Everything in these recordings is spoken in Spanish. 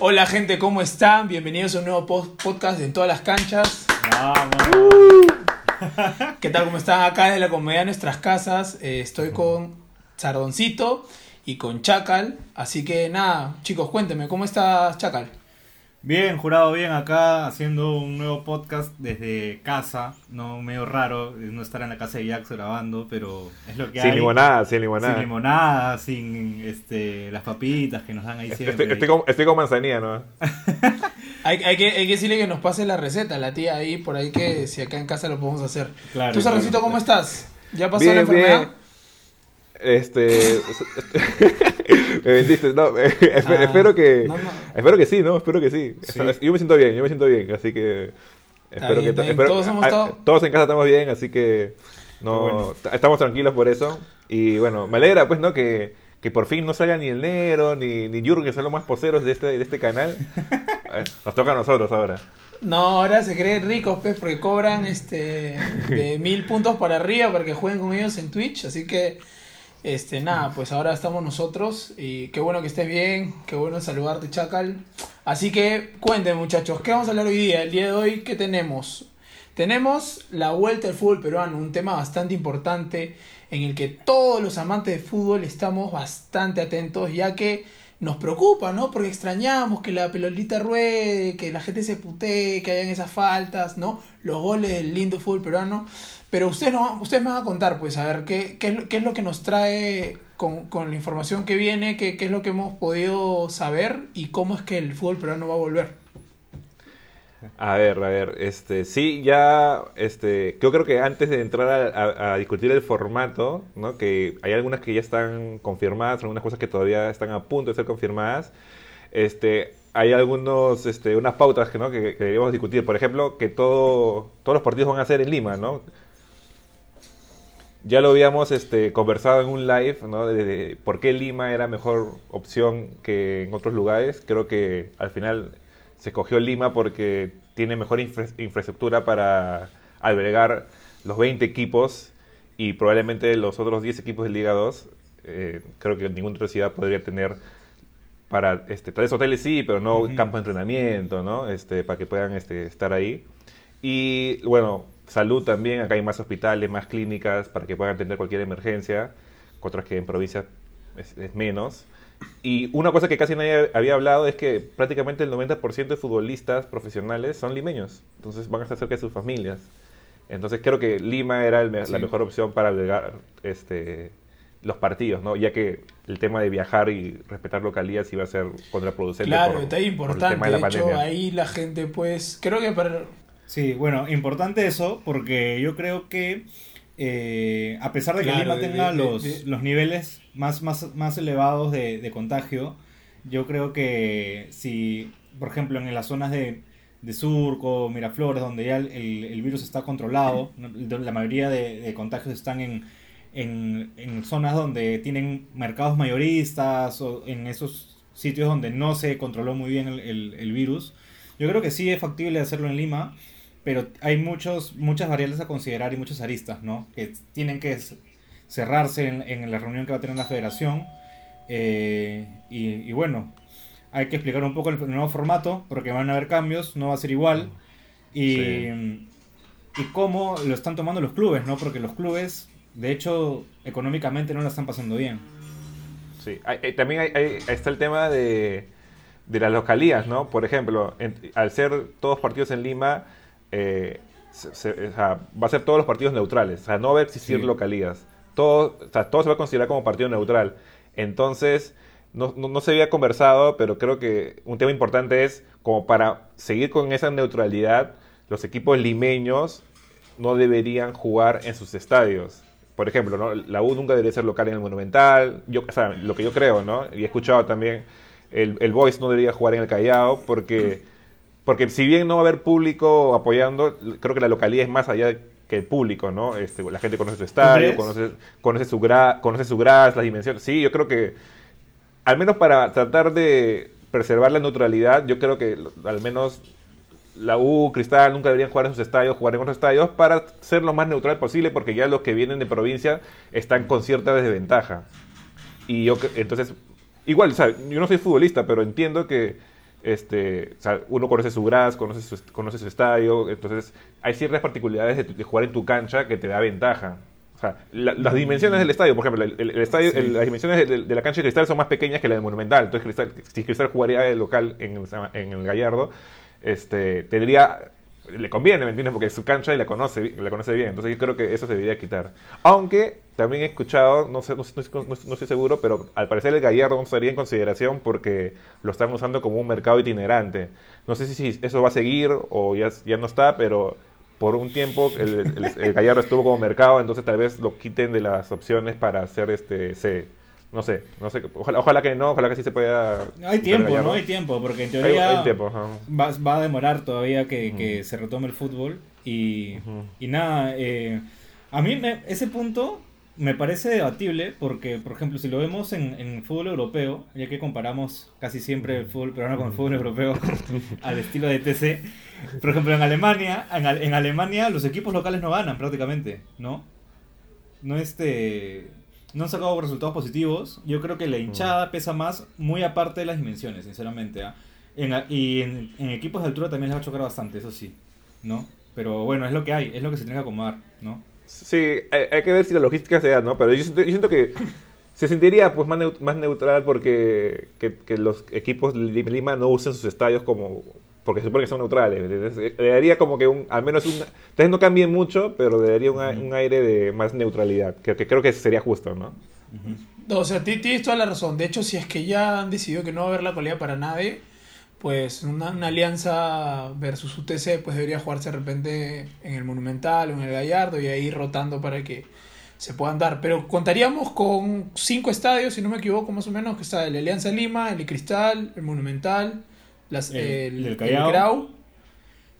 Hola gente, ¿cómo están? Bienvenidos a un nuevo podcast en todas las canchas. ¿Qué tal? ¿Cómo están? Acá de la comedia de nuestras casas. Eh, estoy con Sardoncito y con Chacal. Así que nada, chicos, cuéntenme, ¿cómo estás, Chacal? Bien, jurado, bien, acá haciendo un nuevo podcast desde casa, no medio raro no estar en la casa de Jax grabando, pero es lo que sin hay. Limonada, sin limonada, sin limonada. Sin este, las papitas que nos dan ahí siempre. Estoy, con, manzanilla, ¿no? hay, hay, que, hay que decirle que nos pase la receta, la tía ahí, por ahí que si acá en casa lo podemos hacer. Claro, ¿Tú, Sarroncito, cómo estás? ¿Ya pasó la enfermedad? Este. me vendiste, no, ah, espero, que. Espero que sí, ¿no? Espero que sí. Yo me siento bien, yo me siento bien, así que. Espero que. todos, todos en casa estamos bien, así que. No, estamos tranquilos por eso. Y bueno, me alegra, pues, ¿no? Que, que por fin no salga ni el Nero, ni, ni que son los más poseros de este, de este canal. Nos toca a nosotros ahora. No, ahora se creen ricos, pues, porque cobran este de mil puntos para arriba para que jueguen con ellos en Twitch. Así que este, nada, pues ahora estamos nosotros y qué bueno que estés bien, qué bueno saludarte, Chacal. Así que cuéntenme, muchachos, ¿qué vamos a hablar hoy día? El día de hoy, ¿qué tenemos? Tenemos la vuelta al fútbol peruano, un tema bastante importante en el que todos los amantes de fútbol estamos bastante atentos, ya que nos preocupa, ¿no? Porque extrañamos que la pelotita ruede, que la gente se putee, que hayan esas faltas, ¿no? Los goles del lindo fútbol peruano. Pero ustedes, no, ustedes me van a contar, pues, a ver, ¿qué, qué, es, lo que nos trae con, con la información que viene, qué, qué, es lo que hemos podido saber y cómo es que el fútbol peruano va a volver. A ver, a ver, este, sí, ya, este, yo creo que antes de entrar a, a, discutir el formato, ¿no? Que hay algunas que ya están confirmadas, algunas cosas que todavía están a punto de ser confirmadas, este, hay algunos, este, unas pautas que, ¿no? que, que debemos discutir. Por ejemplo, que todo, todos los partidos van a ser en Lima, ¿no? Ya lo habíamos este, conversado en un live, ¿no? De, por qué Lima era mejor opción que en otros lugares. Creo que al final se escogió Lima porque tiene mejor infraestructura para albergar los 20 equipos y probablemente los otros 10 equipos de Liga 2. Eh, creo que ninguna otra ciudad podría tener para este, tres hoteles sí, pero no campo de entrenamiento, ¿no? Este, para que puedan este, estar ahí. Y bueno, salud también, acá hay más hospitales, más clínicas para que puedan atender cualquier emergencia, otras que en provincia es, menos. Y una cosa que casi nadie había hablado es que prácticamente el 90% de futbolistas profesionales son limeños, entonces van a estar cerca de sus familias. Entonces creo que Lima era la mejor opción para albergar este, los partidos, ¿no? Ya que el tema de viajar y respetar localías iba a ser contraproducente. Claro, está importante. de, hecho, ahí la gente, pues, creo que para, Sí, bueno, importante eso, porque yo creo que eh, a pesar de que Lima tenga los, los, niveles más, más, más elevados de, contagio, yo creo que si, por ejemplo, en las zonas de, de Surco, Miraflores, donde ya el, virus está controlado, la mayoría de, contagios están en, en, zonas donde tienen mercados mayoristas o en esos sitios donde no se controló muy bien el, el virus. Yo creo que sí es factible hacerlo en Lima pero hay muchos, muchas variables a considerar y muchas aristas, ¿no? Que tienen que cerrarse en, la reunión que va a tener la federación. Eh, y, bueno, hay que explicar un poco el, nuevo formato, porque van a haber cambios, no va a ser igual. Y, y cómo lo están tomando los clubes, ¿no? Porque los clubes, de hecho, económicamente no la están pasando bien. Sí, también hay, está el tema de, de las localías, ¿no? Por ejemplo, al ser todos partidos en Lima, eh, va a ser todos los partidos neutrales, o sea, no va a existir localías. Todo, todo se va a considerar como partido neutral. Entonces, no, no, se había conversado, pero creo que un tema importante es como para seguir con esa neutralidad, los equipos limeños no deberían jugar en sus estadios. Por ejemplo, la U nunca debería ser local en el Monumental, yo, o sea, lo que yo creo, ¿no? Y he escuchado también, el, el Boys no debería jugar en el Callao porque porque si bien no va a haber público apoyando, creo que la localidad es más allá que el público, ¿no? Este, la gente conoce su estadio, conoce, conoce, su gra, conoce su gras, las dimensiones. Sí, yo creo que, al menos para tratar de preservar la neutralidad, yo creo que al menos la U, Cristal, nunca deberían jugar en sus estadios, jugar en otros estadios para ser lo más neutral posible, porque ya los que vienen de provincia están con cierta desventaja. Y yo, entonces, igual, o sea, yo no soy futbolista, pero entiendo que este, o sea, uno conoce su gras, conoce su, conoce su estadio, entonces hay ciertas particularidades de, jugar en tu cancha que te da ventaja. O sea, las dimensiones del estadio, por ejemplo, el, estadio, las dimensiones de, la cancha de Cristal son más pequeñas que la de Monumental. Entonces, Cristal, si Cristal jugaría de local en el, en el Gallardo, este, tendría le conviene, ¿me entiendes? Porque es su cancha y la conoce, la conoce bien. Entonces yo creo que eso se debería quitar. Aunque también he escuchado, no sé, no, estoy seguro, pero al parecer el Gallardo no estaría en consideración porque lo están usando como un mercado itinerante. No sé si, eso va a seguir o ya, ya no está, pero por un tiempo el, el, Gallardo estuvo como mercado, entonces tal vez lo quiten de las opciones para hacer este C. No sé, no sé, ojalá, ojalá que no, ojalá que sí se pueda... Hay tiempo, ¿no? Hay tiempo, porque en teoría va, va, a demorar todavía que, que, se retome el fútbol y, y nada, eh, a mí me, ese punto me parece debatible porque, por ejemplo, si lo vemos en, en fútbol europeo, ya que comparamos casi siempre el fútbol peruano con el fútbol europeo al estilo de TC, por ejemplo, en Alemania, en, en Alemania los equipos locales no ganan prácticamente, ¿no? No este no han sacado resultados positivos. Yo creo que la hinchada pesa más, muy aparte de las dimensiones, sinceramente. ¿ah? y en, equipos de altura también les va a chocar bastante, eso sí, ¿no? Pero bueno, es lo que hay, es lo que se tiene que acomodar, ¿no? Sí, hay, que ver si la logística se da, ¿no? Pero yo siento, que se sentiría pues más, más neutral porque que, los equipos de Lima no usen sus estadios como porque se supone que son neutrales. Le daría como que un, al menos un, entonces no cambien mucho, pero le daría un, aire de más neutralidad, que, creo que sería justo, ¿no? O sea, tienes toda la razón. De hecho, si es que ya han decidido que no va a haber la cualidad para nadie, pues una, alianza versus UTC pues debería jugarse de repente en el Monumental o en el Gallardo y ahí rotando para que se puedan dar. Pero contaríamos con cinco estadios, si no me equivoco, más o menos, que está el Alianza Lima, el Cristal, el Monumental, las, el, el, Grau.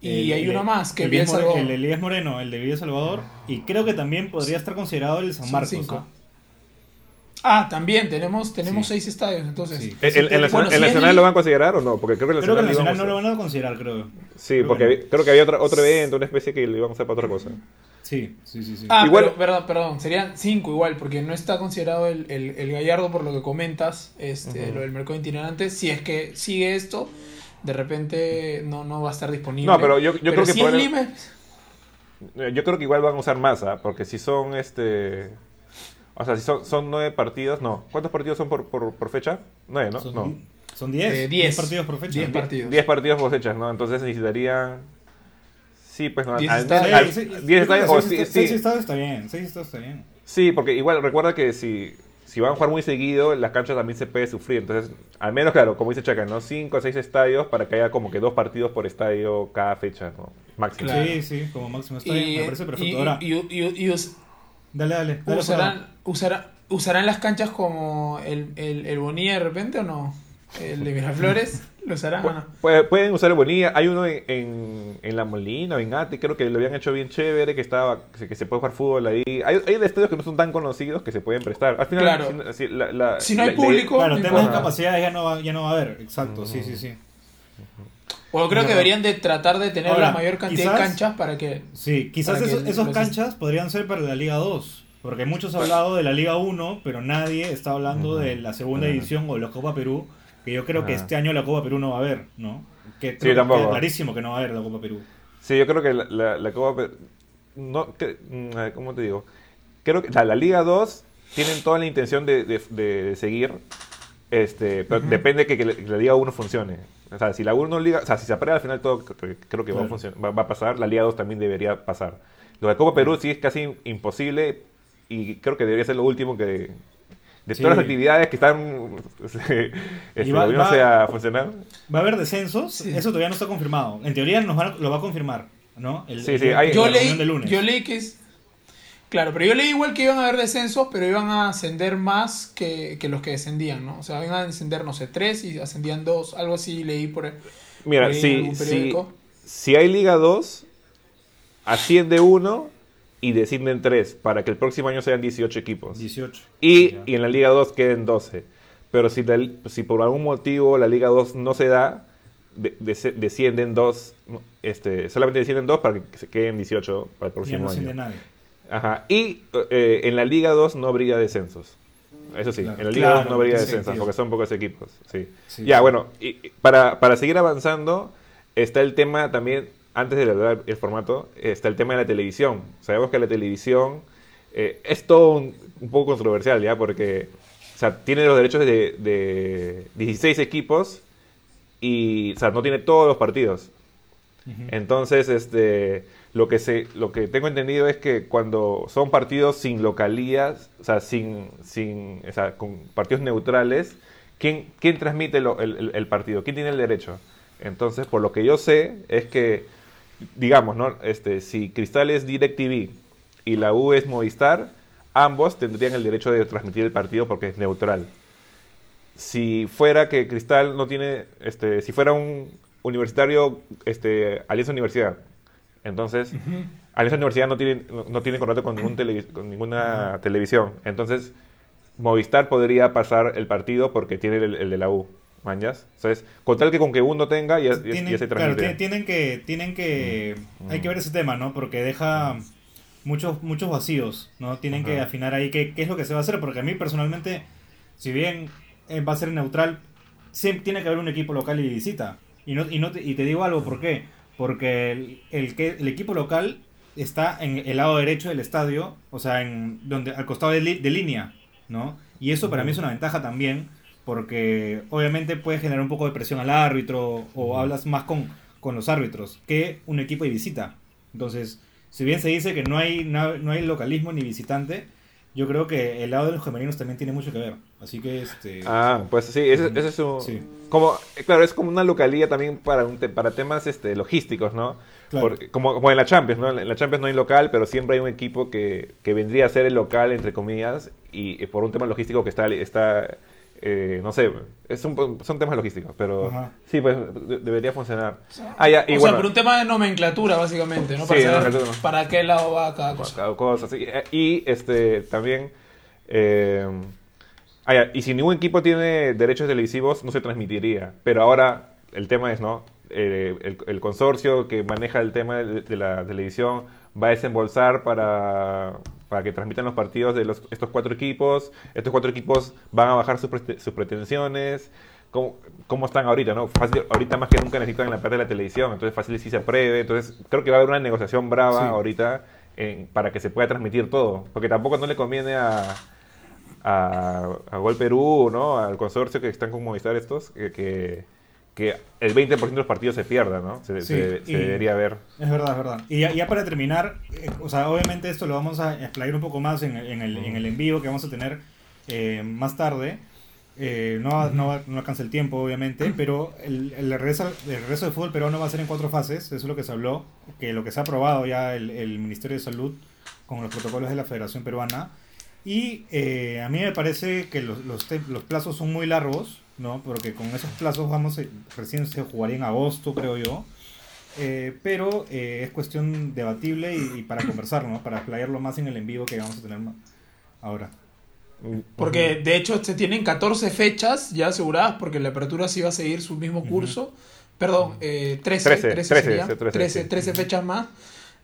Y hay uno más, que el, Elías Moreno, el de Villa Salvador. Y creo que también podría estar considerado el San Marcos. Ah, también tenemos tenemos seis estadios, entonces. ¿El, Nacional lo van a considerar o no? Porque creo que el Nacional, no lo van a considerar, creo. Sí, porque creo que había otro, otro evento, una especie que lo iban a hacer para otra cosa. Sí, sí, sí. sí. Ah, igual, perdón, perdón, serían cinco igual, porque no está considerado el, el, Gallardo por lo que comentas, este, lo del mercado itinerante. Si es que sigue esto, de repente no, no va a estar disponible. No, pero yo, yo creo que Yo creo que igual van a usar masa, porque si son este. O sea, si son, son nueve partidos, no. ¿Cuántos partidos son por, por, por fecha? Nueve, ¿no? Son, no. Son diez. Eh, diez. partidos por fecha. Diez partidos. Diez partidos por fecha, ¿no? Entonces necesitarían. Sí, pues no. Diez estadios. Diez estadios. Seis estados está bien. Seis estados está bien. Sí, porque igual recuerda que si si van a jugar muy seguido, las canchas también se puede sufrir. Entonces, al menos, claro, como dice Chaca, ¿no? Cinco o seis estadios para que haya como que dos partidos por estadio cada fecha, ¿no? Máximo. Sí, sí, como máximo estadio. Y, me parece perfecto. Ahora, y, dale, dale. usarán, ¿Usarán las canchas como el, el, el Bonilla de repente o no? El de Miraflores. ¿Lo usarán Pueden usar el Bonilla. Hay uno en, en, La Molina o en Ati, creo que lo habían hecho bien chévere, que estaba que se puede jugar fútbol ahí. Hay, hay estadios que no son tan conocidos que se pueden prestar. Al final, claro. si, no hay público... Claro, temas de capacidad ya no, va, ya no va a haber. Exacto, sí, sí, sí. O creo que deberían de tratar de tener la mayor cantidad de canchas para que... Sí, quizás esos, canchas podrían ser para la Liga 2. Porque muchos han hablado de la Liga 1, pero nadie está hablando de la segunda edición o de la Copa Perú que yo creo que este año la Copa Perú no va a haber, ¿no? Que sí, tampoco. clarísimo que no va a haber la Copa Perú. Sí, yo creo que la, la, Copa Perú... No, mm, ¿Cómo te digo? Creo que la Liga 2 tienen toda la intención de, de, seguir, este, pero depende que, que, la Liga 1 funcione. O sea, si la 1 Liga, o sea, si se aprea al final todo, creo que va, a funcionar, va, a pasar, la Liga 2 también debería pasar. Lo de Copa Perú sí es casi imposible y creo que debería ser lo último que, de todas las actividades que están este, va, a funcionar. Va a haber descensos, eso todavía no está confirmado. En teoría nos lo va a confirmar, ¿no? sí, sí, yo, leí, yo leí que es... Claro, pero yo leí igual que iban a haber descensos, pero iban a ascender más que, los que descendían, ¿no? O sea, iban a descender, no sé, tres y ascendían dos, algo así leí por, Mira, si, si hay Liga 2, asciende uno y descienden 3 para que el próximo año sean 18 equipos. 18. Y, y en la Liga 2 queden 12. Pero si, si por algún motivo la Liga 2 no se da, descienden 2, este, solamente descienden 2 para que se queden 18 para el próximo ya no año. Nadie. Ajá. Y eh, en la Liga 2 no habría descensos. Eso sí, en la Liga 2 no habría descensos porque son pocos equipos. Sí. ya, bueno, y para, para seguir avanzando, está el tema también, antes de hablar el formato, está el tema de la televisión. Sabemos que la televisión eh, es todo un, poco controversial, ¿ya? Porque o sea, tiene los derechos de, de 16 equipos y o sea, no tiene todos los partidos. Entonces, este, lo que se, lo que tengo entendido es que cuando son partidos sin localías, o sea, sin, sin, o sea, con partidos neutrales, ¿quién, quién transmite el, el, partido? ¿Quién tiene el derecho? Entonces, por lo que yo sé, es que, digamos, ¿no? Este, si Cristal es DirecTV y la U es Movistar, ambos tendrían el derecho de transmitir el partido porque es neutral. Si fuera que Cristal no tiene, este, si fuera un universitario, este, Alianza Universidad, entonces, Alianza Universidad no tiene, no, tiene contrato con, ningún con ninguna televisión. Entonces, Movistar podría pasar el partido porque tiene el, de la U. ¿Mañas? Entonces, con tal que con que uno tenga, ya, ya, se transmite. Claro, tienen que, tienen que, mm. hay que ver ese tema, ¿no? Porque deja muchos, muchos vacíos, ¿no? Tienen que afinar ahí qué, qué, es lo que se va a hacer, porque a mí personalmente, si bien eh, va a ser neutral, siempre tiene que haber un equipo local y visita. Y, no, y, no te, y te digo algo, ¿por qué? Porque el, el, el equipo local está en el lado derecho del estadio, o sea, en donde al costado de, de línea, ¿no? Y eso para mí es una ventaja también, porque obviamente puede generar un poco de presión al árbitro o hablas más con, con los árbitros que un equipo de visita. Entonces, si bien se dice que no hay, no, no hay localismo ni visitante, yo creo que el lado de los gemelinos también tiene mucho que ver. Así que este. Ah, pues sí, ese, es un. Como, claro, es como una localía también para, un para temas este, logísticos, ¿no? como, como en la Champions, ¿no? En la Champions no hay local, pero siempre hay un equipo que, que vendría a ser el local, entre comillas, y, por un tema logístico que está, está eh, no sé, es un, son temas logísticos, pero sí, pues debería funcionar. Ah, ya, y o sea, por un tema de nomenclatura, básicamente, ¿no? Para saber para qué lado va cada cosa. Eh, Y este, también, eh, ah, y si ningún equipo tiene derechos televisivos, no se transmitiría. Pero ahora el tema es, ¿no? el, el, consorcio que maneja el tema de la televisión va a desembolsar para para que transmitan los partidos de los, estos cuatro equipos. Estos cuatro equipos van a bajar sus, sus pretensiones. ¿Cómo, ¿Cómo, están ahorita? ¿no? Fácil, ahorita más que nunca necesitan la parte de la televisión, entonces fácil si se apruebe. Entonces creo que va a haber una negociación brava ahorita para que se pueda transmitir todo. Porque tampoco no le conviene a, a, a Gol Perú, ¿no? al consorcio que están con Movistar estos, que que el 20% de los partidos se pierda, ¿no? Se, debería ver. Es verdad, es verdad. Y ya, para terminar, eh, o sea, obviamente esto lo vamos a explayar un poco más en, en, el, en el en vivo que vamos a tener eh, más tarde. Eh, no, no, no, alcanza el tiempo, obviamente, pero el, el, regreso, el regreso de fútbol peruano va a ser en cuatro fases, eso es lo que se habló, que lo que se ha aprobado ya el, el Ministerio de Salud con los protocolos de la Federación Peruana. Y a mí me parece que los, los, los plazos son muy largos, ¿no? Porque con esos plazos vamos, recién se jugaría en agosto, creo yo. Eh, pero eh, es cuestión debatible y, para conversar, ¿no? Para explayarlo más en el en vivo que vamos a tener ahora. Porque de hecho se tienen 14 fechas ya aseguradas porque la apertura sí va a seguir su mismo curso. Perdón, eh, 13, 13, 13, fechas más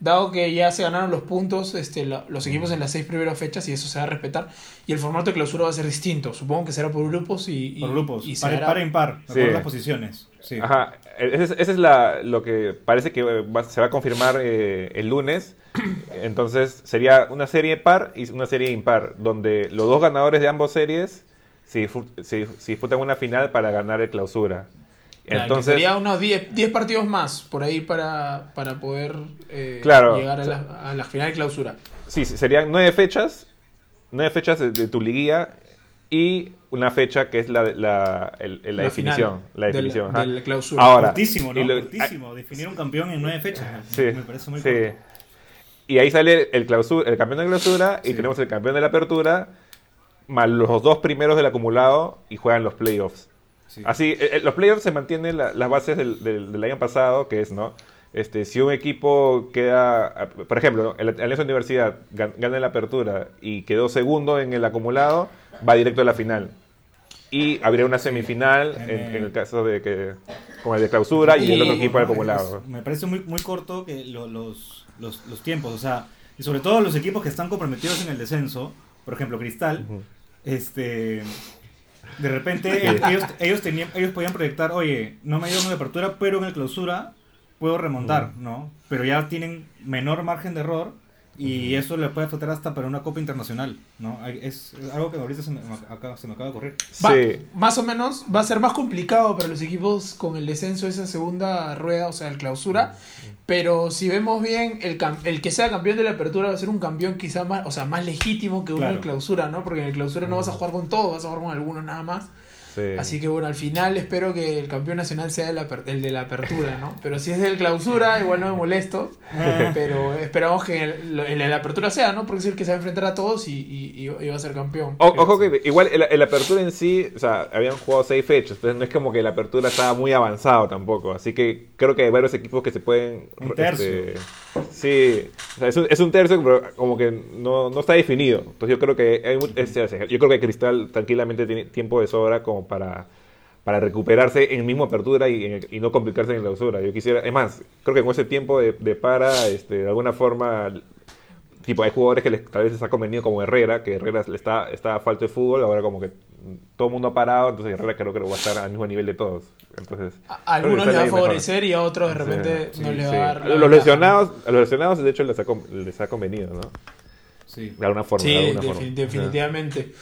dado que ya se ganaron los puntos este, los equipos en las seis primeras fechas y eso se va a respetar. Y el formato de clausura va a ser distinto. Supongo que será por grupos y. por grupos. Y para, para impar, por las posiciones. Sí. Ajá. Ese es, la, lo que parece que se va a confirmar eh, el lunes. Entonces sería una serie par y una serie impar, donde los dos ganadores de ambas series se, se disputan una final para ganar el clausura. Entonces, sería unos 10 partidos más por ahí para, para poder eh, llegar a la, a la, final de clausura. Sí, serían nueve fechas, nueve fechas de, tu liguilla y una fecha que es la, la, la, definición. la definición. De la, clausura. Ahora, Cortísimo, ¿no? Cortísimo. Definir un campeón en nueve fechas. Sí, me parece muy sí. Y ahí sale el, clausura, el campeón de clausura y tenemos el campeón de la apertura más los dos primeros del acumulado y juegan los playoffs. Así, eh, eh, los playoffs se mantienen las bases del, del, año pasado, que es, ¿no? Este, si un equipo queda, ah, por ejemplo, en la Universidad gana la apertura y quedó segundo en el acumulado, va directo a la final. Y habría una semifinal en, el caso de que, con el de clausura y, el otro equipo del acumulado. Me parece muy, muy corto que los, los, los, tiempos, o sea, y sobre todo los equipos que están comprometidos en el descenso, por ejemplo, Cristal, este, de repente ellos, ellos, tenían, ellos podían proyectar, oye, no me dieron de apertura, pero en el clausura puedo remontar, ¿no? Pero ya tienen menor margen de error y eso le puede afectar hasta para una Copa Internacional, ¿no? Es algo que ahorita se me, acaba, se me acaba de ocurrir. Sí. más o menos va a ser más complicado para los equipos con el descenso de esa segunda rueda, o sea, el clausura. Pero si vemos bien, el, el que sea campeón de la apertura va a ser un campeón quizá más, o sea, más legítimo que uno en clausura, ¿no? Porque en el clausura no vas a jugar con todos, vas a jugar con algunos nada más. Así que bueno, al final espero que el campeón nacional sea el, de la apertura, ¿no? Pero si es del clausura, igual no me molesto. Ah. pero esperamos que el, de la apertura sea, ¿no? Porque es el que se va a enfrentar a todos y, va a ser campeón. ojo que igual el, apertura en sí, o sea, habían jugado seis fechas, entonces no es como que la apertura estaba muy avanzado tampoco. Así que creo que hay varios equipos que se pueden. Un tercio. Este, sí, o sea, es, un, es, un, tercio, pero como que no, no está definido. Entonces yo creo que hay, yo creo que Cristal tranquilamente tiene tiempo de sobra como para, para recuperarse en mismo apertura y, no complicarse en clausura. Yo quisiera, es más, creo que con ese tiempo de, para, este, de alguna forma, tipo, hay jugadores que les, tal vez les ha convenido como Herrera, que Herrera le está, está a falta de fútbol, ahora como que todo el mundo ha parado, entonces Herrera creo que va a estar al mismo nivel de todos. Entonces, a algunos les va a favorecer y a otros de repente no les va a dar. los lesionados, a los lesionados de hecho les ha, les ha convenido, ¿no? Sí. De alguna forma. Sí, definitivamente.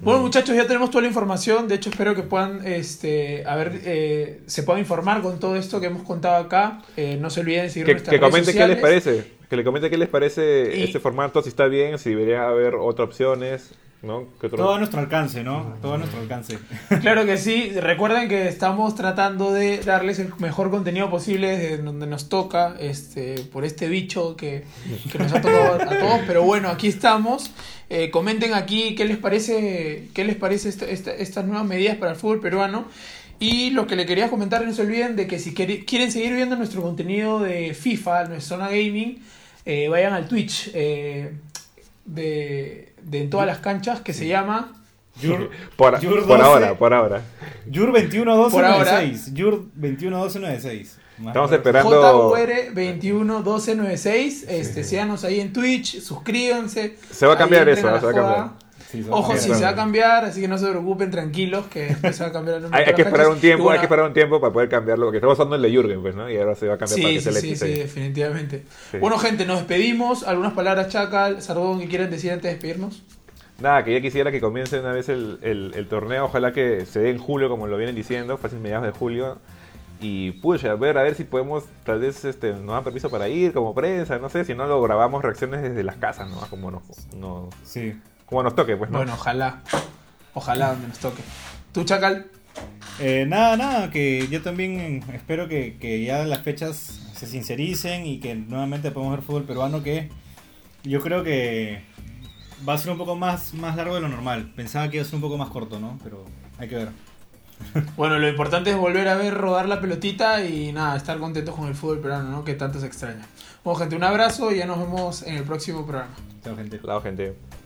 Bueno, muchachos, ya tenemos toda la información. De hecho, espero que puedan, este, a ver, eh, se puedan informar con todo esto que hemos contado acá. Eh, no se olviden de seguir que, nuestras que comente qué les parece. Que le comente qué les parece este formato, si está bien, si debería haber otras opciones. ¿No? Todo a nuestro alcance, ¿no? Todo a nuestro alcance. Claro que sí. Recuerden que estamos tratando de darles el mejor contenido posible desde donde nos toca, este, por este bicho que, que nos ha tocado a todos. Pero bueno, aquí estamos. Eh, comenten aquí qué les parece, qué les parece estas nuevas medidas para el fútbol peruano. Y lo que le quería comentar, no se olviden de que si quieren seguir viendo nuestro contenido de FIFA, nuestra zona gaming, eh, vayan al Twitch eh, de, de en todas las canchas que se llama por, ahora, por ahora. Yur 211296. Yur 211296. Estamos esperando. JUR 211296. Este, síganos ahí en Twitch, suscríbanse. Se va a cambiar eso, se va a cambiar. Ojo, sí, se va a cambiar, así que no se preocupen, tranquilos, que se va a cambiar el nombre. hay, que esperar un tiempo, hay que esperar un tiempo para poder cambiarlo, porque estamos usando el de Jürgen, pues, ¿no? Y ahora se va a cambiar para que sea el Sí, sí, definitivamente. Bueno, gente, nos despedimos. ¿Algunas palabras, Chacal, Sardón, que quieren decir antes de despedirnos? Nada, que ya quisiera que comience una vez el, el, torneo, ojalá que se dé en julio, como lo vienen diciendo, fácil mediados de julio. Y pucha, a ver, a ver si podemos, tal vez este, nos dan permiso para ir como prensa, no sé, si no lo grabamos reacciones desde las casas, ¿no? Como nos, no, sí. Como nos toque, pues, ¿no? Bueno, ojalá, ojalá donde nos toque. ¿Tú, Chacal? Eh, nada, nada, que yo también espero que, que ya las fechas se sincericen y que nuevamente podamos ver fútbol peruano que yo creo que va a ser un poco más, más largo de lo normal. Pensaba que iba a ser un poco más corto, ¿no? Pero hay que ver. Bueno, lo importante es volver a ver rodar la pelotita y nada, estar contentos con el fútbol peruano, ¿no? Que tanto se extraña. Bueno, gente, un abrazo y ya nos vemos en el próximo programa. Chao, gente. Chao, gente.